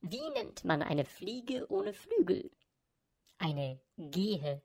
Wie nennt man eine Fliege ohne Flügel? Eine Gehe.